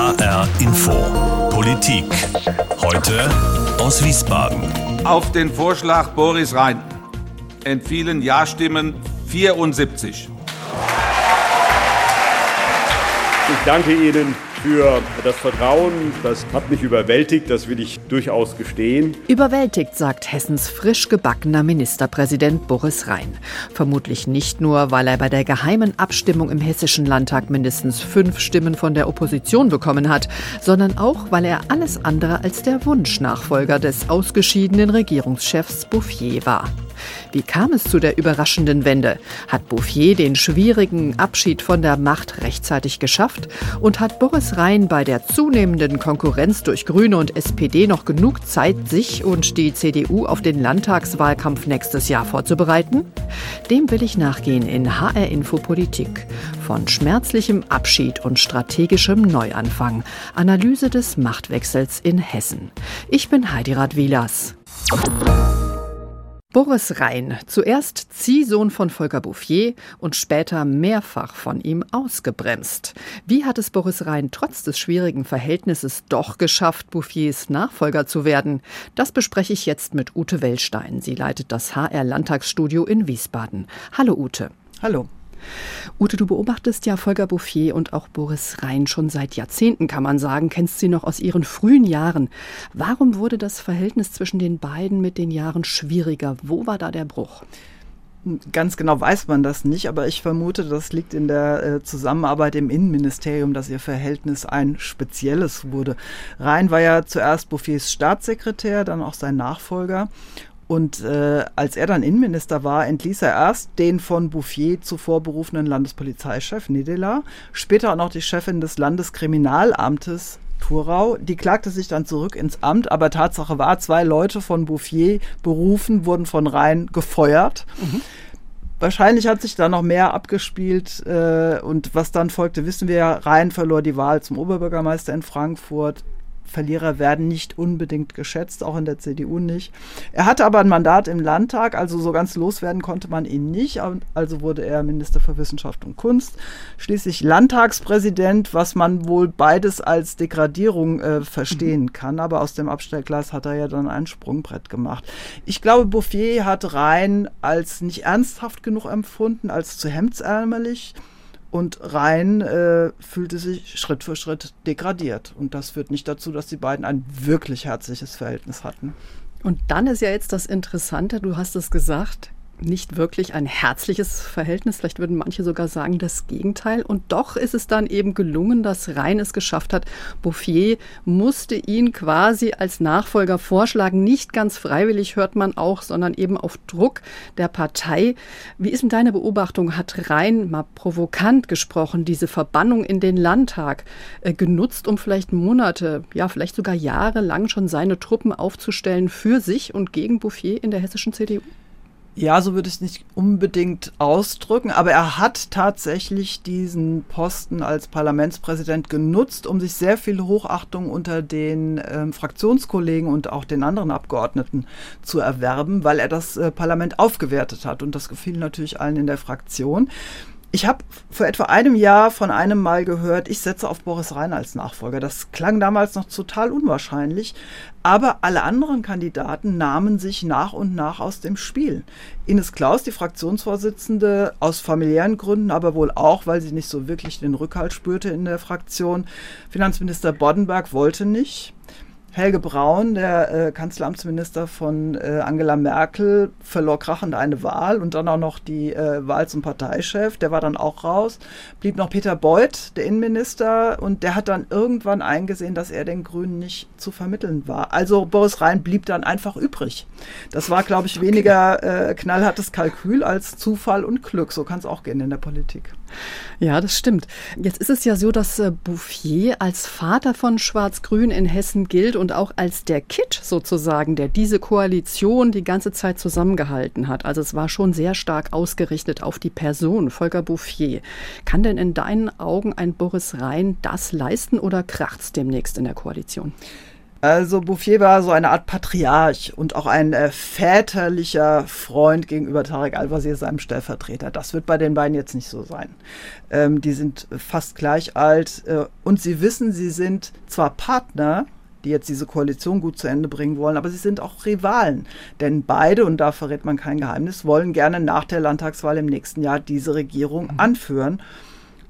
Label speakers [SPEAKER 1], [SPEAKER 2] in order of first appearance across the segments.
[SPEAKER 1] HR Info. Politik. Heute aus Wiesbaden.
[SPEAKER 2] Auf den Vorschlag Boris Rhein entfielen Ja-Stimmen 74.
[SPEAKER 3] Ich danke Ihnen für das Vertrauen. Das hat mich überwältigt, das will ich durchaus gestehen.
[SPEAKER 4] Überwältigt, sagt Hessens frisch gebackener Ministerpräsident Boris Rhein. Vermutlich nicht nur, weil er bei der geheimen Abstimmung im Hessischen Landtag mindestens fünf Stimmen von der Opposition bekommen hat, sondern auch, weil er alles andere als der Wunschnachfolger des ausgeschiedenen Regierungschefs Bouffier war. Wie kam es zu der überraschenden Wende? Hat Bouffier den schwierigen Abschied von der Macht rechtzeitig geschafft? Und hat Boris Rhein bei der zunehmenden Konkurrenz durch Grüne und SPD noch genug Zeit, sich und die CDU auf den Landtagswahlkampf nächstes Jahr vorzubereiten? Dem will ich nachgehen in HR Info Politik. Von schmerzlichem Abschied und strategischem Neuanfang. Analyse des Machtwechsels in Hessen. Ich bin Heidi Radwilas. Boris Rhein, zuerst Ziehsohn von Volker Bouffier und später mehrfach von ihm ausgebremst. Wie hat es Boris Rhein trotz des schwierigen Verhältnisses doch geschafft, Bouffiers Nachfolger zu werden? Das bespreche ich jetzt mit Ute Wellstein. Sie leitet das HR Landtagsstudio in Wiesbaden. Hallo Ute.
[SPEAKER 5] Hallo.
[SPEAKER 4] Ute, du beobachtest ja Volker Bouffier und auch Boris Rhein schon seit Jahrzehnten, kann man sagen, kennst sie noch aus ihren frühen Jahren. Warum wurde das Verhältnis zwischen den beiden mit den Jahren schwieriger? Wo war da der Bruch?
[SPEAKER 5] Ganz genau weiß man das nicht, aber ich vermute, das liegt in der äh, Zusammenarbeit im Innenministerium, dass ihr Verhältnis ein spezielles wurde. Rhein war ja zuerst Bouffiers Staatssekretär, dann auch sein Nachfolger. Und äh, als er dann Innenminister war, entließ er erst den von Bouffier zuvor berufenen Landespolizeichef Nedela, später auch noch die Chefin des Landeskriminalamtes Thurau. Die klagte sich dann zurück ins Amt, aber Tatsache war, zwei Leute von Bouffier berufen, wurden von Rhein gefeuert. Mhm. Wahrscheinlich hat sich da noch mehr abgespielt äh, und was dann folgte, wissen wir ja. Rhein verlor die Wahl zum Oberbürgermeister in Frankfurt. Verlierer werden nicht unbedingt geschätzt, auch in der CDU nicht. Er hatte aber ein Mandat im Landtag, also so ganz loswerden konnte man ihn nicht. Also wurde er Minister für Wissenschaft und Kunst, schließlich Landtagspräsident, was man wohl beides als Degradierung äh, verstehen mhm. kann. Aber aus dem Abstellglas hat er ja dann ein Sprungbrett gemacht. Ich glaube, Bouffier hat Rhein als nicht ernsthaft genug empfunden, als zu hemdsärmelig und Rhein äh, fühlte sich Schritt für Schritt degradiert. Und das führt nicht dazu, dass die beiden ein wirklich herzliches Verhältnis hatten.
[SPEAKER 4] Und dann ist ja jetzt das Interessante, du hast es gesagt, nicht wirklich ein herzliches Verhältnis. Vielleicht würden manche sogar sagen das Gegenteil. Und doch ist es dann eben gelungen, dass Rhein es geschafft hat. Bouffier musste ihn quasi als Nachfolger vorschlagen. Nicht ganz freiwillig hört man auch, sondern eben auf Druck der Partei. Wie ist denn deine Beobachtung? Hat Rhein mal provokant gesprochen, diese Verbannung in den Landtag äh, genutzt, um vielleicht Monate, ja, vielleicht sogar Jahre lang schon seine Truppen aufzustellen für sich und gegen Bouffier in der hessischen CDU?
[SPEAKER 5] Ja, so würde ich es nicht unbedingt ausdrücken, aber er hat tatsächlich diesen Posten als Parlamentspräsident genutzt, um sich sehr viel Hochachtung unter den ähm, Fraktionskollegen und auch den anderen Abgeordneten zu erwerben, weil er das äh, Parlament aufgewertet hat. Und das gefiel natürlich allen in der Fraktion. Ich habe vor etwa einem Jahr von einem Mal gehört, ich setze auf Boris Rhein als Nachfolger. Das klang damals noch total unwahrscheinlich, aber alle anderen Kandidaten nahmen sich nach und nach aus dem Spiel. Ines Klaus, die Fraktionsvorsitzende, aus familiären Gründen, aber wohl auch, weil sie nicht so wirklich den Rückhalt spürte in der Fraktion. Finanzminister Boddenberg wollte nicht. Helge Braun, der äh, Kanzleramtsminister von äh, Angela Merkel, verlor krachend eine Wahl und dann auch noch die äh, Wahl zum Parteichef. Der war dann auch raus. Blieb noch Peter Beuth, der Innenminister, und der hat dann irgendwann eingesehen, dass er den Grünen nicht zu vermitteln war. Also Boris Rhein blieb dann einfach übrig. Das war, glaube ich, weniger äh, knallhartes Kalkül als Zufall und Glück. So kann es auch gehen in der Politik.
[SPEAKER 4] Ja, das stimmt. Jetzt ist es ja so, dass äh, Bouffier als Vater von Schwarz-Grün in Hessen gilt und auch als der Kitt sozusagen, der diese Koalition die ganze Zeit zusammengehalten hat. Also es war schon sehr stark ausgerichtet auf die Person Volker Bouffier. Kann denn in deinen Augen ein Boris Rhein das leisten oder kracht's demnächst in der Koalition?
[SPEAKER 5] Also Bouffier war so eine Art Patriarch und auch ein äh, väterlicher Freund gegenüber Tarek Al-Wazir, seinem Stellvertreter. Das wird bei den beiden jetzt nicht so sein. Ähm, die sind fast gleich alt äh, und sie wissen, sie sind zwar Partner, die jetzt diese Koalition gut zu Ende bringen wollen, aber sie sind auch Rivalen. Denn beide, und da verrät man kein Geheimnis, wollen gerne nach der Landtagswahl im nächsten Jahr diese Regierung mhm.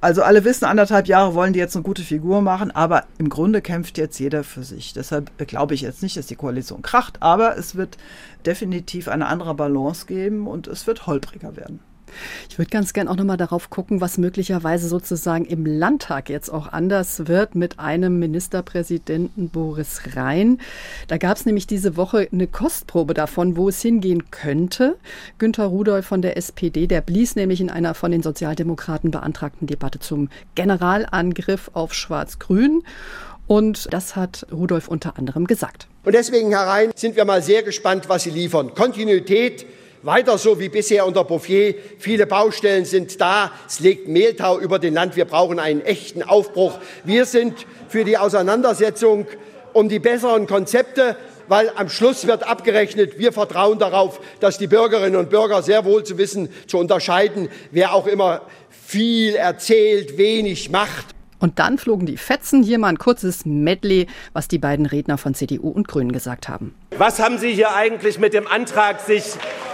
[SPEAKER 5] Also alle wissen, anderthalb Jahre wollen die jetzt eine gute Figur machen, aber im Grunde kämpft jetzt jeder für sich. Deshalb glaube ich jetzt nicht, dass die Koalition kracht, aber es wird definitiv eine andere Balance geben und es wird holpriger werden.
[SPEAKER 4] Ich würde ganz gern auch nochmal darauf gucken, was möglicherweise sozusagen im Landtag jetzt auch anders wird mit einem Ministerpräsidenten Boris Rhein. Da gab es nämlich diese Woche eine Kostprobe davon, wo es hingehen könnte. Günter Rudolph von der SPD, der blies nämlich in einer von den Sozialdemokraten beantragten Debatte zum Generalangriff auf Schwarz-Grün. Und das hat Rudolph unter anderem gesagt.
[SPEAKER 6] Und deswegen, Herr Rhein, sind wir mal sehr gespannt, was Sie liefern. Kontinuität, weiter so wie bisher unter Bouffier. Viele Baustellen sind da. Es legt Mehltau über den Land. Wir brauchen einen echten Aufbruch. Wir sind für die Auseinandersetzung um die besseren Konzepte, weil am Schluss wird abgerechnet. Wir vertrauen darauf, dass die Bürgerinnen und Bürger sehr wohl zu wissen, zu unterscheiden, wer auch immer viel erzählt, wenig macht.
[SPEAKER 4] Und dann flogen die Fetzen. Hier mal ein kurzes Medley, was die beiden Redner von CDU und Grünen gesagt haben.
[SPEAKER 7] Was haben Sie hier eigentlich mit dem Antrag sich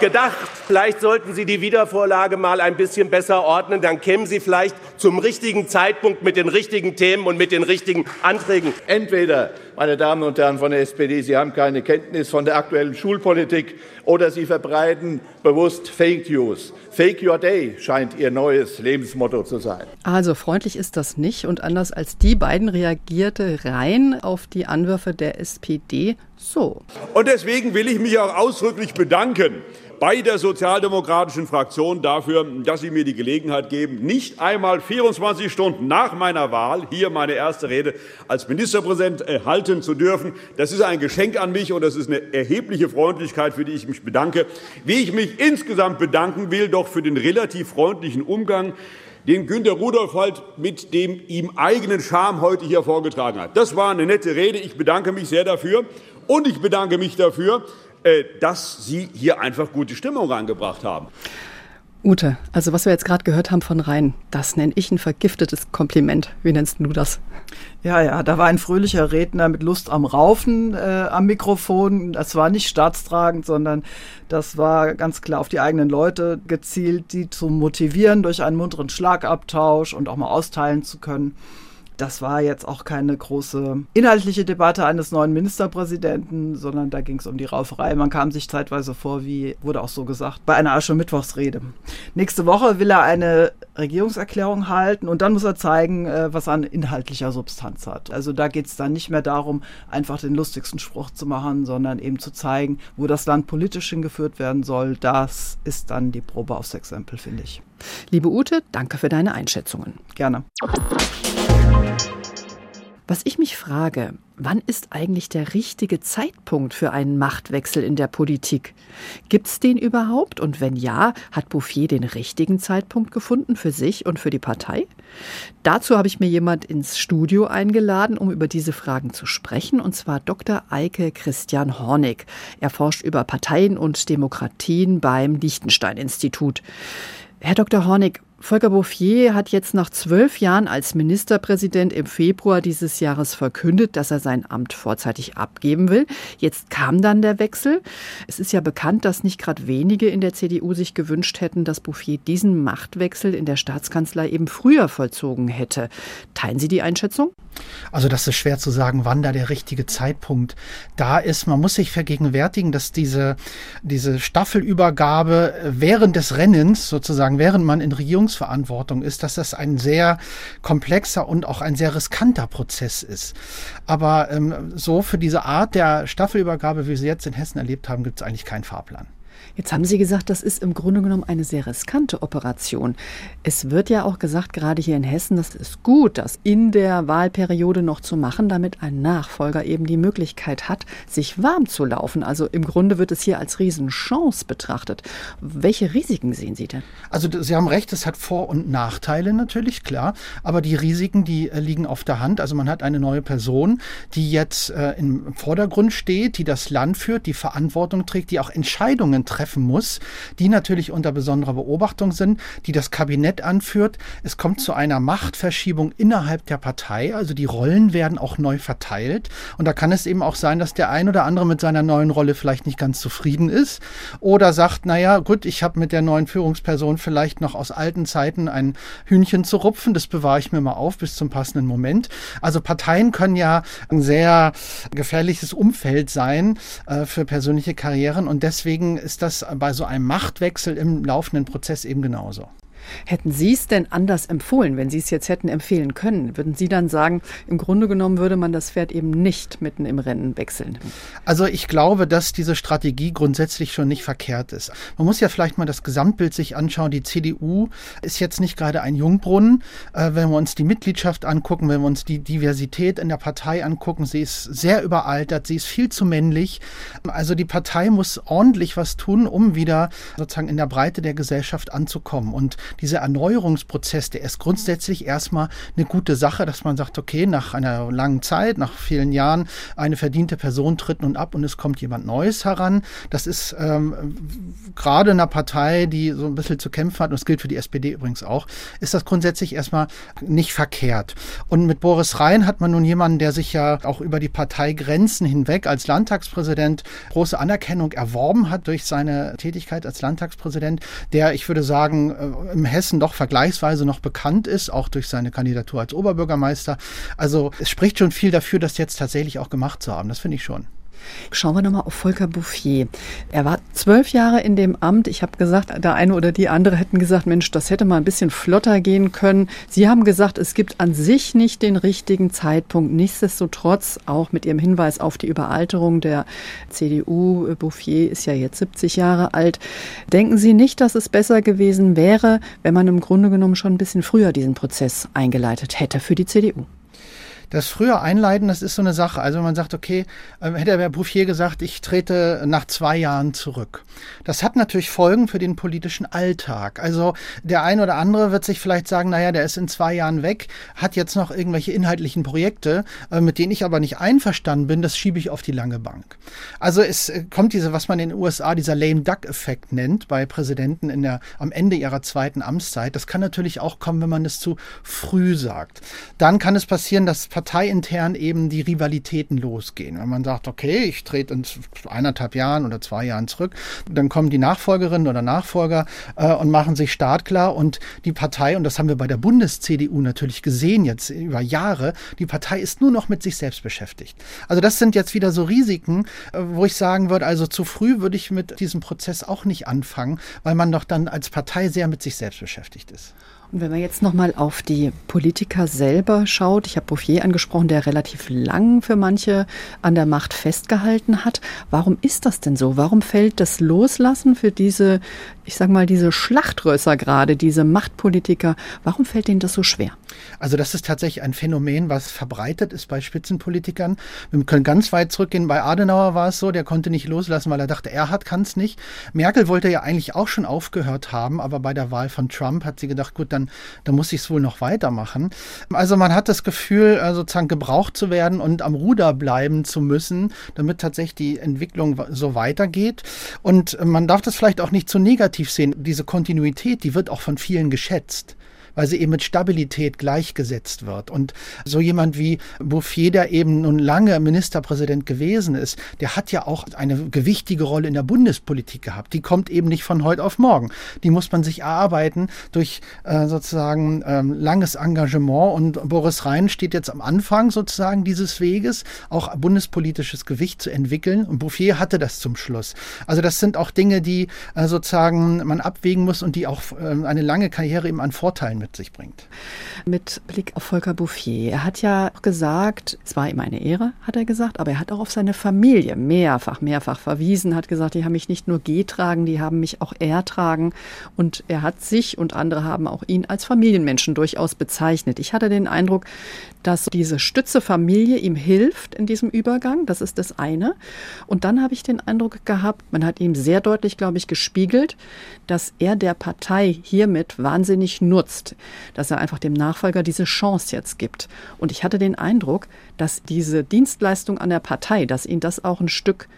[SPEAKER 7] gedacht? Vielleicht sollten Sie die Wiedervorlage mal ein bisschen besser ordnen. Dann kämen Sie vielleicht zum richtigen Zeitpunkt mit den richtigen Themen und mit den richtigen Anträgen.
[SPEAKER 8] Entweder, meine Damen und Herren von der SPD, Sie haben keine Kenntnis von der aktuellen Schulpolitik oder Sie verbreiten bewusst Fake News. Fake Your Day scheint Ihr neues Lebensmotto zu sein.
[SPEAKER 4] Also freundlich ist das nicht. Und anders als die beiden reagierte Rhein auf die Anwürfe der SPD so.
[SPEAKER 3] Und deswegen will ich mich auch ausdrücklich bedanken bei der sozialdemokratischen Fraktion dafür, dass Sie mir die Gelegenheit geben, nicht einmal 24 Stunden nach meiner Wahl hier meine erste Rede als Ministerpräsident halten zu dürfen. Das ist ein Geschenk an mich und das ist eine erhebliche Freundlichkeit, für die ich mich bedanke. Wie ich mich insgesamt bedanken will, doch für den relativ freundlichen Umgang, den Günter Rudolph halt mit dem ihm eigenen Charme heute hier vorgetragen hat. Das war eine nette Rede. Ich bedanke mich sehr dafür. Und ich bedanke mich dafür, äh, dass Sie hier einfach gute Stimmung reingebracht haben.
[SPEAKER 4] Ute, also was wir jetzt gerade gehört haben von Rhein, das nenne ich ein vergiftetes Kompliment. Wie nennst du das?
[SPEAKER 5] Ja, ja, da war ein fröhlicher Redner mit Lust am Raufen äh, am Mikrofon. Das war nicht staatstragend, sondern das war ganz klar auf die eigenen Leute gezielt, die zu motivieren durch einen munteren Schlagabtausch und auch mal austeilen zu können. Das war jetzt auch keine große inhaltliche Debatte eines neuen Ministerpräsidenten, sondern da ging es um die Rauferei. Man kam sich zeitweise vor, wie wurde auch so gesagt, bei einer Aschermittwochsrede. Nächste Woche will er eine Regierungserklärung halten und dann muss er zeigen, äh, was er an inhaltlicher Substanz hat. Also da geht es dann nicht mehr darum, einfach den lustigsten Spruch zu machen, sondern eben zu zeigen, wo das Land politisch hingeführt werden soll. Das ist dann die Probe aufs Exempel, finde ich.
[SPEAKER 4] Liebe Ute, danke für deine Einschätzungen.
[SPEAKER 5] Gerne.
[SPEAKER 4] Was ich mich frage, wann ist eigentlich der richtige Zeitpunkt für einen Machtwechsel in der Politik? Gibt es den überhaupt? Und wenn ja, hat Bouffier den richtigen Zeitpunkt gefunden für sich und für die Partei? Dazu habe ich mir jemand ins Studio eingeladen, um über diese Fragen zu sprechen, und zwar Dr. Eike Christian Hornig. Er forscht über Parteien und Demokratien beim Liechtenstein-Institut. Herr Dr. Hornig, Volker Bouffier hat jetzt nach zwölf Jahren als Ministerpräsident im Februar dieses Jahres verkündet, dass er sein Amt vorzeitig abgeben will. Jetzt kam dann der Wechsel. Es ist ja bekannt, dass nicht gerade wenige in der CDU sich gewünscht hätten, dass Bouffier diesen Machtwechsel in der Staatskanzlei eben früher vollzogen hätte. Teilen Sie die Einschätzung?
[SPEAKER 9] Also das ist schwer zu sagen, wann da der richtige Zeitpunkt da ist. Man muss sich vergegenwärtigen, dass diese, diese Staffelübergabe während des Rennens, sozusagen während man in Regierungsverantwortung ist, dass das ein sehr komplexer und auch ein sehr riskanter Prozess ist. Aber ähm, so für diese Art der Staffelübergabe, wie wir sie jetzt in Hessen erlebt haben, gibt es eigentlich keinen Fahrplan.
[SPEAKER 4] Jetzt haben Sie gesagt, das ist im Grunde genommen eine sehr riskante Operation. Es wird ja auch gesagt, gerade hier in Hessen, das ist gut, das in der Wahlperiode noch zu machen, damit ein Nachfolger eben die Möglichkeit hat, sich warm zu laufen. Also im Grunde wird es hier als Riesenchance betrachtet. Welche Risiken sehen Sie denn?
[SPEAKER 9] Also Sie haben recht, es hat Vor- und Nachteile natürlich, klar. Aber die Risiken, die äh, liegen auf der Hand. Also man hat eine neue Person, die jetzt äh, im Vordergrund steht, die das Land führt, die Verantwortung trägt, die auch Entscheidungen treffen treffen muss, die natürlich unter besonderer Beobachtung sind, die das Kabinett anführt. Es kommt zu einer Machtverschiebung innerhalb der Partei, also die Rollen werden auch neu verteilt. Und da kann es eben auch sein, dass der ein oder andere mit seiner neuen Rolle vielleicht nicht ganz zufrieden ist oder sagt, naja, gut, ich habe mit der neuen Führungsperson vielleicht noch aus alten Zeiten ein Hühnchen zu rupfen, das bewahre ich mir mal auf bis zum passenden Moment. Also Parteien können ja ein sehr gefährliches Umfeld sein äh, für persönliche Karrieren und deswegen ist das bei so einem Machtwechsel im laufenden Prozess eben genauso.
[SPEAKER 4] Hätten Sie es denn anders empfohlen, wenn Sie es jetzt hätten empfehlen können? Würden Sie dann sagen, im Grunde genommen würde man das Pferd eben nicht mitten im Rennen wechseln?
[SPEAKER 9] Also ich glaube, dass diese Strategie grundsätzlich schon nicht verkehrt ist. Man muss ja vielleicht mal das Gesamtbild sich anschauen. Die CDU ist jetzt nicht gerade ein Jungbrunnen. Äh, wenn wir uns die Mitgliedschaft angucken, wenn wir uns die Diversität in der Partei angucken, sie ist sehr überaltert, sie ist viel zu männlich. Also die Partei muss ordentlich was tun, um wieder sozusagen in der Breite der Gesellschaft anzukommen. Und dieser Erneuerungsprozess, der ist grundsätzlich erstmal eine gute Sache, dass man sagt, okay, nach einer langen Zeit, nach vielen Jahren, eine verdiente Person tritt nun ab und es kommt jemand Neues heran. Das ist ähm, gerade in einer Partei, die so ein bisschen zu kämpfen hat, und das gilt für die SPD übrigens auch, ist das grundsätzlich erstmal nicht verkehrt. Und mit Boris Rhein hat man nun jemanden, der sich ja auch über die Parteigrenzen hinweg als Landtagspräsident große Anerkennung erworben hat durch seine Tätigkeit als Landtagspräsident, der, ich würde sagen, äh, im Hessen doch vergleichsweise noch bekannt ist, auch durch seine Kandidatur als Oberbürgermeister. Also es spricht schon viel dafür, das jetzt tatsächlich auch gemacht zu haben. Das finde ich schon.
[SPEAKER 4] Schauen wir nochmal auf Volker Bouffier. Er war zwölf Jahre in dem Amt. Ich habe gesagt, der eine oder die andere hätten gesagt, Mensch, das hätte mal ein bisschen flotter gehen können. Sie haben gesagt, es gibt an sich nicht den richtigen Zeitpunkt. Nichtsdestotrotz, auch mit Ihrem Hinweis auf die Überalterung der CDU, Bouffier ist ja jetzt 70 Jahre alt. Denken Sie nicht, dass es besser gewesen wäre, wenn man im Grunde genommen schon ein bisschen früher diesen Prozess eingeleitet hätte für die CDU?
[SPEAKER 9] Das frühe Einleiten, das ist so eine Sache. Also wenn man sagt, okay, äh, hätte der Bouffier gesagt, ich trete nach zwei Jahren zurück. Das hat natürlich Folgen für den politischen Alltag. Also der ein oder andere wird sich vielleicht sagen, naja, der ist in zwei Jahren weg, hat jetzt noch irgendwelche inhaltlichen Projekte, äh, mit denen ich aber nicht einverstanden bin, das schiebe ich auf die lange Bank. Also es äh, kommt diese, was man in den USA dieser Lame Duck-Effekt nennt, bei Präsidenten in der, am Ende ihrer zweiten Amtszeit. Das kann natürlich auch kommen, wenn man es zu früh sagt. Dann kann es passieren, dass parteiintern eben die Rivalitäten losgehen. Wenn man sagt, okay, ich trete in eineinhalb Jahren oder zwei Jahren zurück, dann kommen die Nachfolgerinnen oder Nachfolger äh, und machen sich startklar und die Partei, und das haben wir bei der Bundes-CDU natürlich gesehen jetzt über Jahre, die Partei ist nur noch mit sich selbst beschäftigt. Also das sind jetzt wieder so Risiken, äh, wo ich sagen würde, also zu früh würde ich mit diesem Prozess auch nicht anfangen, weil man doch dann als Partei sehr mit sich selbst beschäftigt ist.
[SPEAKER 4] Und wenn man jetzt nochmal auf die Politiker selber schaut, ich habe Bouffier angesprochen, der relativ lang für manche an der Macht festgehalten hat. Warum ist das denn so? Warum fällt das Loslassen für diese, ich sage mal, diese Schlachtrösser gerade, diese Machtpolitiker, warum fällt denen das so schwer?
[SPEAKER 9] Also das ist tatsächlich ein Phänomen, was verbreitet ist bei Spitzenpolitikern. Wir können ganz weit zurückgehen. Bei Adenauer war es so, der konnte nicht loslassen, weil er dachte, er hat kann es nicht. Merkel wollte ja eigentlich auch schon aufgehört haben, aber bei der Wahl von Trump hat sie gedacht, gut, dann, dann muss ich es wohl noch weitermachen. Also man hat das Gefühl, äh, sozusagen gebraucht zu werden und am Ruder bleiben zu müssen, damit tatsächlich die Entwicklung so weitergeht. Und man darf das vielleicht auch nicht zu negativ sehen. Diese Kontinuität, die wird auch von vielen geschätzt weil sie eben mit Stabilität gleichgesetzt wird. Und so jemand wie Bouffier, der eben nun lange Ministerpräsident gewesen ist, der hat ja auch eine gewichtige Rolle in der Bundespolitik gehabt. Die kommt eben nicht von heute auf morgen. Die muss man sich erarbeiten durch äh, sozusagen ähm, langes Engagement. Und Boris Rhein steht jetzt am Anfang sozusagen dieses Weges, auch bundespolitisches Gewicht zu entwickeln. Und Bouffier hatte das zum Schluss. Also das sind auch Dinge, die äh, sozusagen man abwägen muss und die auch äh, eine lange Karriere eben an Vorteilen mit sich bringt.
[SPEAKER 4] Mit Blick auf Volker Bouffier. Er hat ja gesagt, es war ihm eine Ehre, hat er gesagt, aber er hat auch auf seine Familie mehrfach, mehrfach verwiesen, hat gesagt, die haben mich nicht nur getragen, die haben mich auch ertragen. Und er hat sich und andere haben auch ihn als Familienmenschen durchaus bezeichnet. Ich hatte den Eindruck, dass diese Stütze Familie ihm hilft in diesem Übergang. Das ist das eine. Und dann habe ich den Eindruck gehabt, man hat ihm sehr deutlich, glaube ich, gespiegelt, dass er der Partei hiermit wahnsinnig nutzt, dass er einfach dem Nachfolger diese Chance jetzt gibt. Und ich hatte den Eindruck, dass diese Dienstleistung an der Partei, dass ihn das auch ein Stück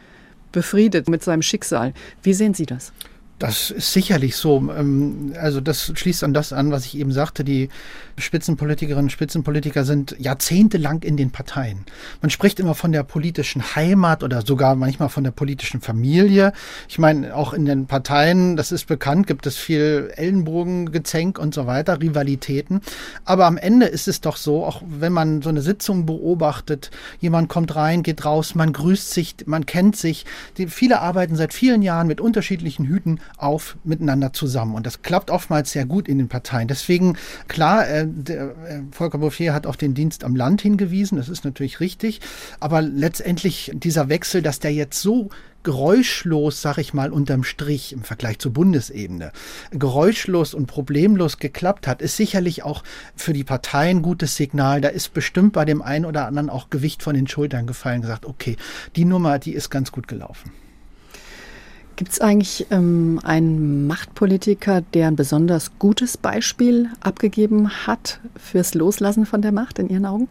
[SPEAKER 4] befriedet mit seinem Schicksal. Wie sehen Sie das?
[SPEAKER 9] Das ist sicherlich so. Ähm, also das schließt an das an, was ich eben sagte. Die Spitzenpolitikerinnen und Spitzenpolitiker sind jahrzehntelang in den Parteien. Man spricht immer von der politischen Heimat oder sogar manchmal von der politischen Familie. Ich meine, auch in den Parteien, das ist bekannt, gibt es viel Ellenbogengezänk und so weiter, Rivalitäten. Aber am Ende ist es doch so, auch wenn man so eine Sitzung beobachtet, jemand kommt rein, geht raus, man grüßt sich, man kennt sich. Die, viele arbeiten seit vielen Jahren mit unterschiedlichen Hüten auf miteinander zusammen. Und das klappt oftmals sehr gut in den Parteien. Deswegen, klar, äh, der, äh, Volker Bouffier hat auf den Dienst am Land hingewiesen, das ist natürlich richtig. Aber letztendlich dieser Wechsel, dass der jetzt so geräuschlos, sag ich mal, unterm Strich im Vergleich zur Bundesebene, geräuschlos und problemlos geklappt hat, ist sicherlich auch für die Partei ein gutes Signal. Da ist bestimmt bei dem einen oder anderen auch Gewicht von den Schultern gefallen, gesagt, okay, die Nummer, die ist ganz gut gelaufen.
[SPEAKER 4] Gibt es eigentlich ähm, einen Machtpolitiker, der ein besonders gutes Beispiel abgegeben hat fürs Loslassen von der Macht in Ihren Augen?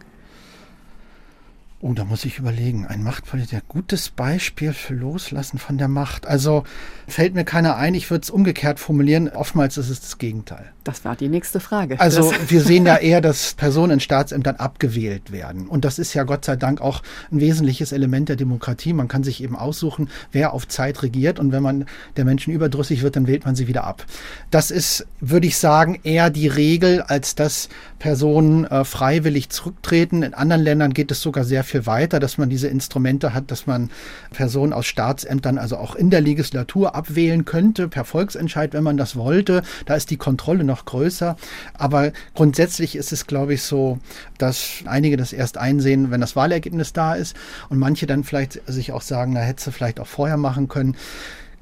[SPEAKER 9] Oh, da muss ich überlegen. Ein Machtpolitiker, gutes Beispiel für Loslassen von der Macht. Also fällt mir keiner ein, ich würde es umgekehrt formulieren. Oftmals ist es das Gegenteil.
[SPEAKER 4] Das war die nächste Frage.
[SPEAKER 9] Also das wir sehen ja eher, dass Personen in Staatsämtern abgewählt werden. Und das ist ja Gott sei Dank auch ein wesentliches Element der Demokratie. Man kann sich eben aussuchen, wer auf Zeit regiert. Und wenn man der Menschen überdrüssig wird, dann wählt man sie wieder ab. Das ist, würde ich sagen, eher die Regel, als dass Personen äh, freiwillig zurücktreten. In anderen Ländern geht es sogar sehr viel weiter, dass man diese Instrumente hat, dass man Personen aus Staatsämtern also auch in der Legislatur abwählen könnte, per Volksentscheid, wenn man das wollte. Da ist die Kontrolle noch größer. Aber grundsätzlich ist es, glaube ich, so, dass einige das erst einsehen, wenn das Wahlergebnis da ist und manche dann vielleicht sich auch sagen, na, hätte sie vielleicht auch vorher machen können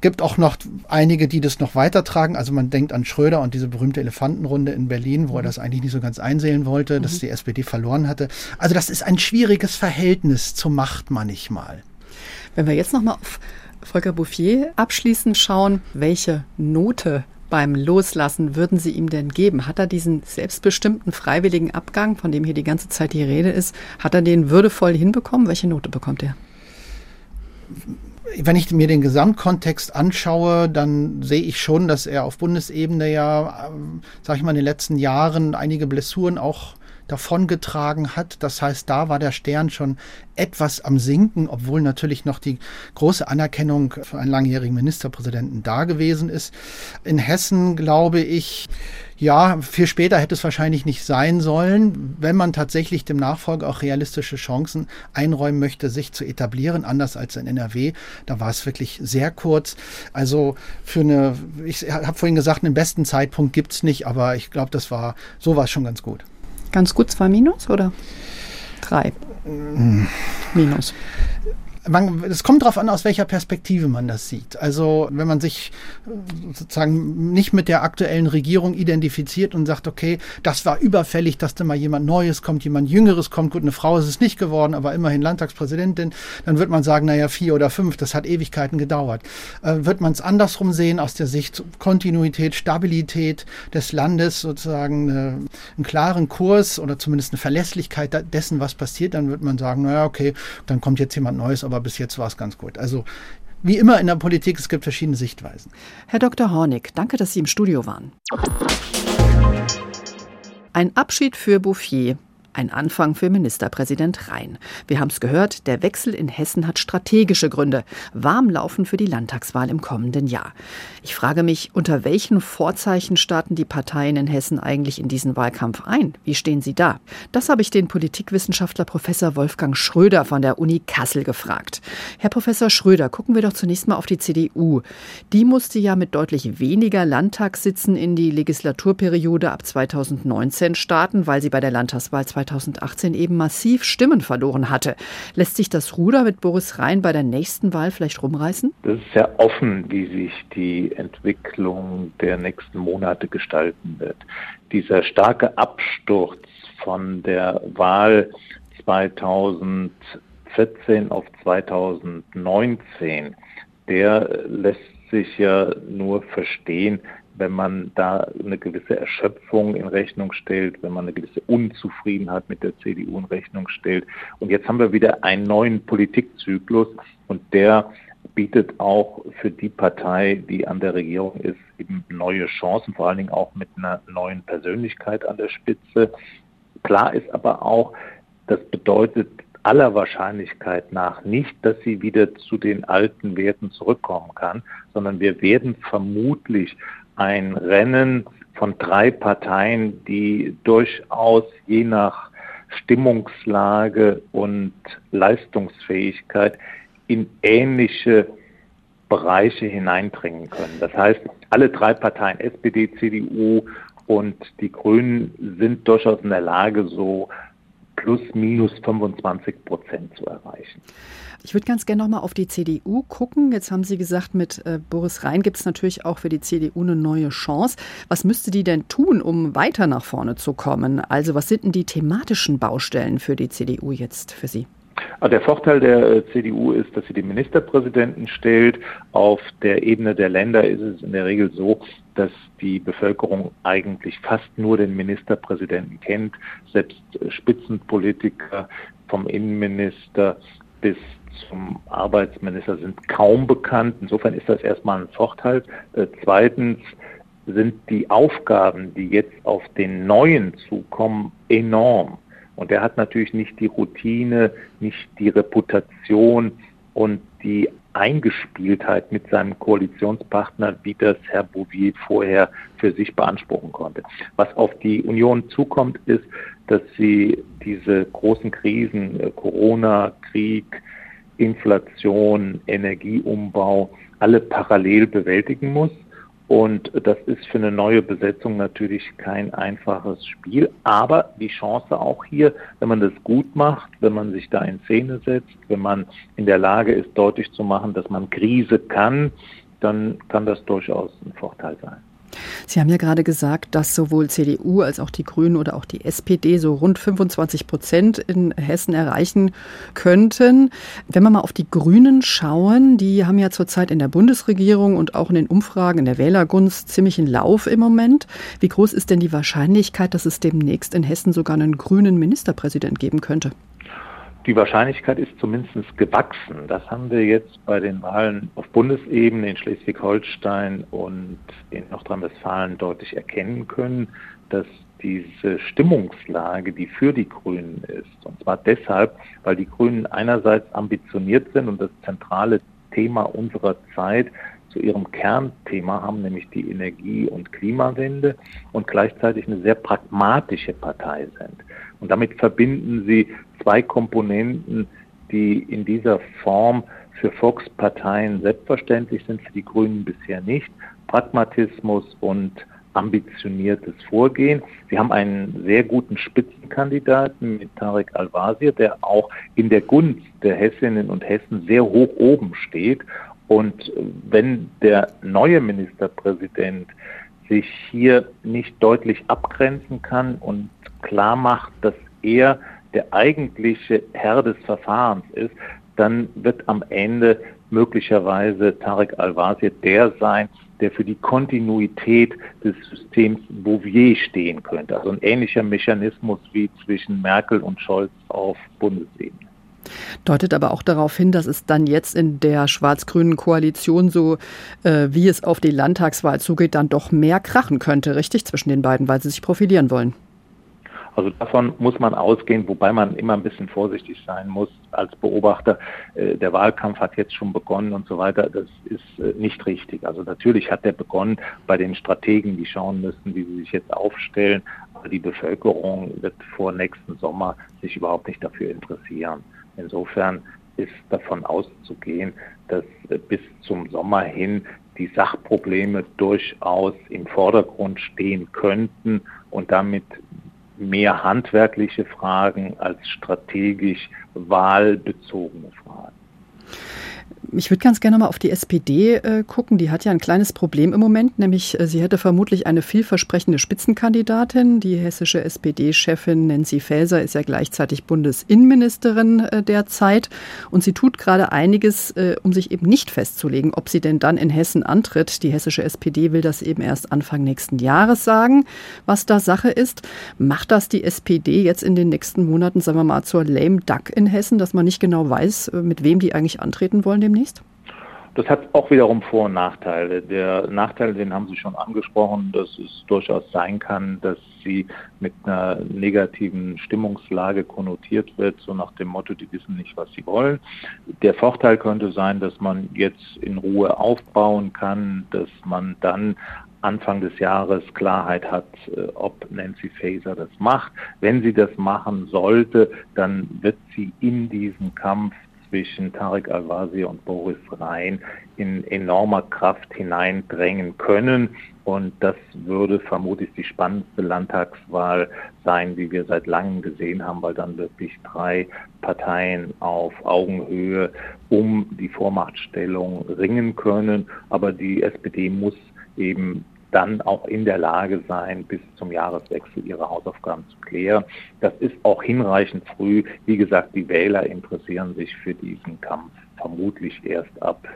[SPEAKER 9] gibt auch noch einige, die das noch weitertragen. Also man denkt an Schröder und diese berühmte Elefantenrunde in Berlin, wo er das eigentlich nicht so ganz einsehen wollte, mhm. dass die SPD verloren hatte. Also das ist ein schwieriges Verhältnis zur Macht manchmal.
[SPEAKER 4] Wenn wir jetzt noch mal auf Volker Bouffier abschließend schauen, welche Note beim Loslassen würden Sie ihm denn geben? Hat er diesen selbstbestimmten freiwilligen Abgang, von dem hier die ganze Zeit die Rede ist, hat er den würdevoll hinbekommen? Welche Note bekommt er?
[SPEAKER 9] Wenn ich mir den Gesamtkontext anschaue, dann sehe ich schon, dass er auf Bundesebene ja, ähm, sag ich mal, in den letzten Jahren einige Blessuren auch davongetragen hat. Das heißt, da war der Stern schon etwas am Sinken, obwohl natürlich noch die große Anerkennung für einen langjährigen Ministerpräsidenten da gewesen ist. In Hessen glaube ich, ja, viel später hätte es wahrscheinlich nicht sein sollen, wenn man tatsächlich dem Nachfolger auch realistische Chancen einräumen möchte, sich zu etablieren, anders als in NRW. Da war es wirklich sehr kurz. Also für eine, ich habe vorhin gesagt, einen besten Zeitpunkt gibt es nicht, aber ich glaube, das war, so war es schon ganz gut.
[SPEAKER 4] Ganz gut zwei Minus oder drei?
[SPEAKER 9] Mm. Minus es kommt darauf an, aus welcher Perspektive man das sieht. Also wenn man sich äh, sozusagen nicht mit der aktuellen Regierung identifiziert und sagt, okay, das war überfällig, dass da mal jemand Neues kommt, jemand Jüngeres kommt, gut, eine Frau ist es nicht geworden, aber immerhin Landtagspräsidentin, dann wird man sagen, naja, vier oder fünf, das hat Ewigkeiten gedauert. Äh, wird man es andersrum sehen, aus der Sicht Kontinuität, Stabilität des Landes, sozusagen eine, einen klaren Kurs oder zumindest eine Verlässlichkeit dessen, was passiert, dann wird man sagen, naja, okay, dann kommt jetzt jemand Neues, aber aber bis jetzt war es ganz gut. Also wie immer in der Politik, es gibt verschiedene Sichtweisen.
[SPEAKER 4] Herr Dr. Hornig, danke, dass Sie im Studio waren. Ein Abschied für Bouffier Ein Anfang für Ministerpräsident Rhein. Wir haben es gehört, der Wechsel in Hessen hat strategische Gründe. Warm laufen für die Landtagswahl im kommenden Jahr. Ich frage mich, unter welchen Vorzeichen starten die Parteien in Hessen eigentlich in diesen Wahlkampf ein? Wie stehen sie da? Das habe ich den Politikwissenschaftler Professor Wolfgang Schröder von der Uni Kassel gefragt. Herr Professor Schröder, gucken wir doch zunächst mal auf die CDU. Die musste ja mit deutlich weniger Landtagssitzen in die Legislaturperiode ab 2019 starten, weil sie bei der Landtagswahl 2018 eben massiv Stimmen verloren hatte. Lässt sich das Ruder mit Boris Rhein bei der nächsten Wahl vielleicht rumreißen?
[SPEAKER 10] Das ist sehr offen, wie sich die Entwicklung der nächsten Monate gestalten wird. Dieser starke Absturz von der Wahl 2014 auf 2019, der lässt sich ja nur verstehen, wenn man da eine gewisse Erschöpfung in Rechnung stellt, wenn man eine gewisse Unzufriedenheit mit der CDU in Rechnung stellt. Und jetzt haben wir wieder einen neuen Politikzyklus und der bietet auch für die Partei, die an der Regierung ist, eben neue Chancen, vor allen Dingen auch mit einer neuen Persönlichkeit an der Spitze. Klar ist aber auch, das bedeutet aller Wahrscheinlichkeit nach nicht, dass sie wieder zu den alten Werten zurückkommen kann, sondern wir werden vermutlich ein Rennen von drei Parteien, die durchaus je nach Stimmungslage und Leistungsfähigkeit in ähnliche Bereiche hineindringen können. Das heißt, alle drei Parteien, SPD, CDU und die Grünen, sind durchaus in der Lage, so plus minus 25 Prozent zu erreichen.
[SPEAKER 4] Ich würde ganz gerne nochmal auf die CDU gucken. Jetzt haben Sie gesagt, mit äh, Boris Rhein gibt es natürlich auch für die CDU eine neue Chance. Was müsste die denn tun, um weiter nach vorne zu kommen? Also was sind denn die thematischen Baustellen für die CDU jetzt für Sie?
[SPEAKER 10] Ah, der Vorteil der äh, CDU ist, dass sie den Ministerpräsidenten stellt. Auf der Ebene der Länder ist es in der Regel so, dass die Bevölkerung eigentlich fast nur den Ministerpräsidenten kennt. Selbst äh, Spitzenpolitiker vom Innenminister bis zum Arbeitsminister sind kaum bekannt. Insofern ist das erstmal ein Vorteil. Äh, zweitens sind die Aufgaben, die jetzt auf den Neuen zukommen, enorm. Und er hat natürlich nicht die Routine, nicht die Reputation und die Eingespieltheit mit seinem Koalitionspartner, wie das Herr Bouvier vorher für sich beanspruchen konnte. Was auf die Union zukommt, ist, dass sie diese großen Krisen, äh, Corona, Krieg, Inflation, Energieumbau, alle parallel bewältigen muss. Und das ist für eine neue Besetzung natürlich kein einfaches Spiel. Aber die Chance auch hier, wenn man das gut macht, wenn man sich da in Szene setzt, wenn man in der Lage ist, deutlich zu machen, dass man Krise kann, dann kann das durchaus ein Vorteil sein.
[SPEAKER 4] Sie haben ja gerade gesagt, dass sowohl CDU als auch die Grünen oder auch die SPD so rund 25 Prozent in Hessen erreichen könnten. Wenn wir mal auf die Grünen schauen, die haben ja zurzeit in der Bundesregierung und auch in den Umfragen in der Wählergunst ziemlich einen Lauf im Moment. Wie groß ist denn die Wahrscheinlichkeit, dass es demnächst in Hessen sogar einen grünen Ministerpräsident geben könnte?
[SPEAKER 10] Die Wahrscheinlichkeit ist zumindest gewachsen. Das haben wir jetzt bei den Wahlen auf Bundesebene in Schleswig-Holstein und in Nordrhein-Westfalen deutlich erkennen können, dass diese Stimmungslage, die für die Grünen ist, und zwar deshalb, weil die Grünen einerseits ambitioniert sind und das zentrale Thema unserer Zeit zu ihrem Kernthema haben, nämlich die Energie- und Klimawende und gleichzeitig eine sehr pragmatische Partei sind. Und damit verbinden sie zwei Komponenten, die in dieser Form für Volksparteien selbstverständlich sind, für die Grünen bisher nicht. Pragmatismus und ambitioniertes Vorgehen. Sie haben einen sehr guten Spitzenkandidaten mit Tarek Al-Wazir, der auch in der Gunst der Hessinnen und Hessen sehr hoch oben steht. Und wenn der neue Ministerpräsident sich hier nicht deutlich abgrenzen kann und klar macht, dass er der eigentliche Herr des Verfahrens ist, dann wird am Ende möglicherweise Tarek Al-Wazir der sein, der für die Kontinuität des Systems Bouvier stehen könnte. Also ein ähnlicher Mechanismus wie zwischen Merkel und Scholz auf Bundesebene.
[SPEAKER 4] Deutet aber auch darauf hin, dass es dann jetzt in der schwarz-grünen Koalition so, äh, wie es auf die Landtagswahl zugeht, dann doch mehr krachen könnte, richtig, zwischen den beiden, weil sie sich profilieren wollen.
[SPEAKER 10] Also davon muss man ausgehen, wobei man immer ein bisschen vorsichtig sein muss als Beobachter. Äh, der Wahlkampf hat jetzt schon begonnen und so weiter. Das ist äh, nicht richtig. Also natürlich hat der begonnen bei den Strategen, die schauen müssen, wie sie sich jetzt aufstellen. Aber die Bevölkerung wird vor nächsten Sommer sich überhaupt nicht dafür interessieren. Insofern ist davon auszugehen, dass äh, bis zum Sommer hin die Sachprobleme durchaus im Vordergrund stehen könnten und damit mehr handwerkliche Fragen als strategisch wahlbezogene Fragen.
[SPEAKER 4] Ich würde ganz gerne mal auf die SPD äh, gucken. Die hat ja ein kleines Problem im Moment, nämlich äh, sie hätte vermutlich eine vielversprechende Spitzenkandidatin. Die hessische SPD-Chefin Nancy Faeser ist ja gleichzeitig Bundesinnenministerin äh, derzeit und sie tut gerade einiges, äh, um sich eben nicht festzulegen, ob sie denn dann in Hessen antritt. Die hessische SPD will das eben erst Anfang nächsten Jahres sagen, was da Sache ist. Macht das die SPD jetzt in den nächsten Monaten, sagen wir mal, zur lame duck in Hessen, dass man nicht genau weiß, äh, mit wem die eigentlich antreten wollen demnächst? Demnächst?
[SPEAKER 10] Das hat auch wiederum Vor- und Nachteile. Der Nachteil, den haben Sie schon angesprochen, dass es durchaus sein kann, dass sie mit einer negativen Stimmungslage konnotiert wird, so nach dem Motto, die wissen nicht, was sie wollen. Der Vorteil könnte sein, dass man jetzt in Ruhe aufbauen kann, dass man dann Anfang des Jahres Klarheit hat, äh, ob Nancy Faeser das macht. Wenn sie das machen sollte, dann wird sie in diesen Kampf zwischen Tarek Al-Wazir und Boris Rhein in enormer Kraft hineindrängen können. Und das würde vermutlich die spannendste Landtagswahl sein, die wir seit langem gesehen haben, weil dann wirklich drei Parteien auf Augenhöhe um die Vormachtstellung ringen können. Aber die SPD muss eben dann auch in der Lage sein, bis zum Jahreswechsel ihre Hausaufgaben zu klären. Das ist auch hinreichend früh. Wie gesagt, die Wähler interessieren sich für diesen Kampf vermutlich erst ab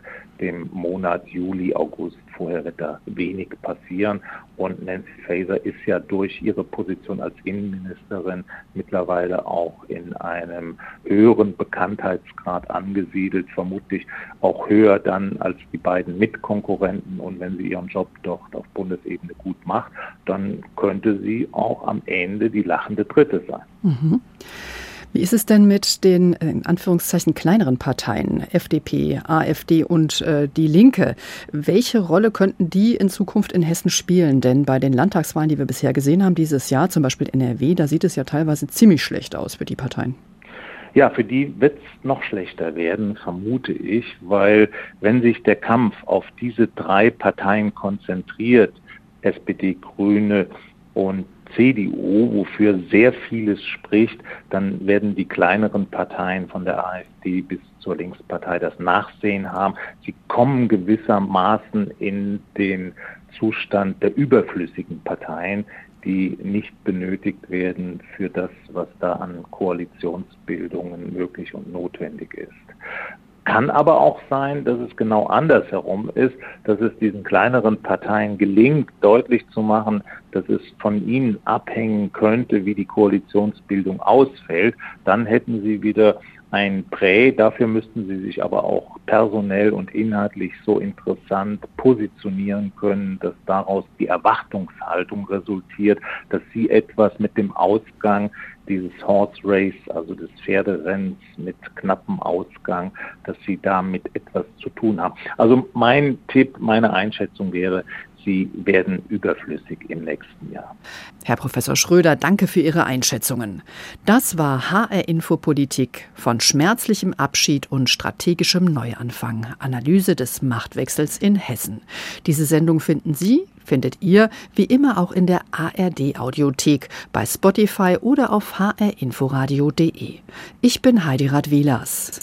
[SPEAKER 10] dem Monat Juli, August. Vorher wird da wenig passieren. Und Nancy Faeser ist ja durch ihre Position als Innenministerin mittlerweile auch in einem höheren Bekanntheitsgrad angesiedelt, vermutlich auch höher dann als die beiden Mitkonkurrenten. Und wenn sie ihren Job dort auf Bundesebene gut macht, dann könnte sie auch am Ende die lachende Dritte sein. Mhm.
[SPEAKER 4] Wie ist es denn mit den äh, in Anführungszeichen kleineren Parteien, FDP, AfD und äh, die Linke? Welche Rolle könnten die in Zukunft in Hessen spielen? Denn bei den Landtagswahlen, die wir bisher gesehen haben dieses Jahr, zum Beispiel NRW, da sieht es ja teilweise ziemlich schlecht aus für die Parteien.
[SPEAKER 10] Ja, für die wird es noch schlechter werden, vermute ich, weil wenn sich der Kampf auf diese drei Parteien konzentriert, SPD, Grüne und CDU, wofür sehr vieles spricht, dann werden die kleineren Parteien von der AfD bis zur Linkspartei das Nachsehen haben. Sie kommen gewissermaßen in den Zustand der überflüssigen Parteien, die nicht benötigt werden für das, was da an Koalitionsbildungen möglich und notwendig ist. Kann aber auch sein, dass es genau andersherum ist, dass es diesen kleineren Parteien gelingt, deutlich zu machen, dass es von ihnen abhängen könnte, wie die Koalitionsbildung ausfällt. Dann hätten sie wieder ein Prä. Dafür müssten sie sich aber auch personell und inhaltlich so interessant positionieren können, dass daraus die Erwartungshaltung resultiert, dass sie etwas mit dem Ausgang dieses Horse Race, also des Pferderennens mit knappem Ausgang, dass sie damit etwas zu tun haben. Also mein Tipp, meine Einschätzung wäre, sie werden überflüssig im nächsten Jahr.
[SPEAKER 4] Herr Professor Schröder, danke für Ihre Einschätzungen. Das war HR Infopolitik von schmerzlichem Abschied und strategischem Neuanfang. Analyse des Machtwechsels in Hessen. Diese Sendung finden Sie, findet ihr wie immer auch in der ARD Audiothek, bei Spotify oder auf hrinforadio.de. Ich bin Heidi Radwilas.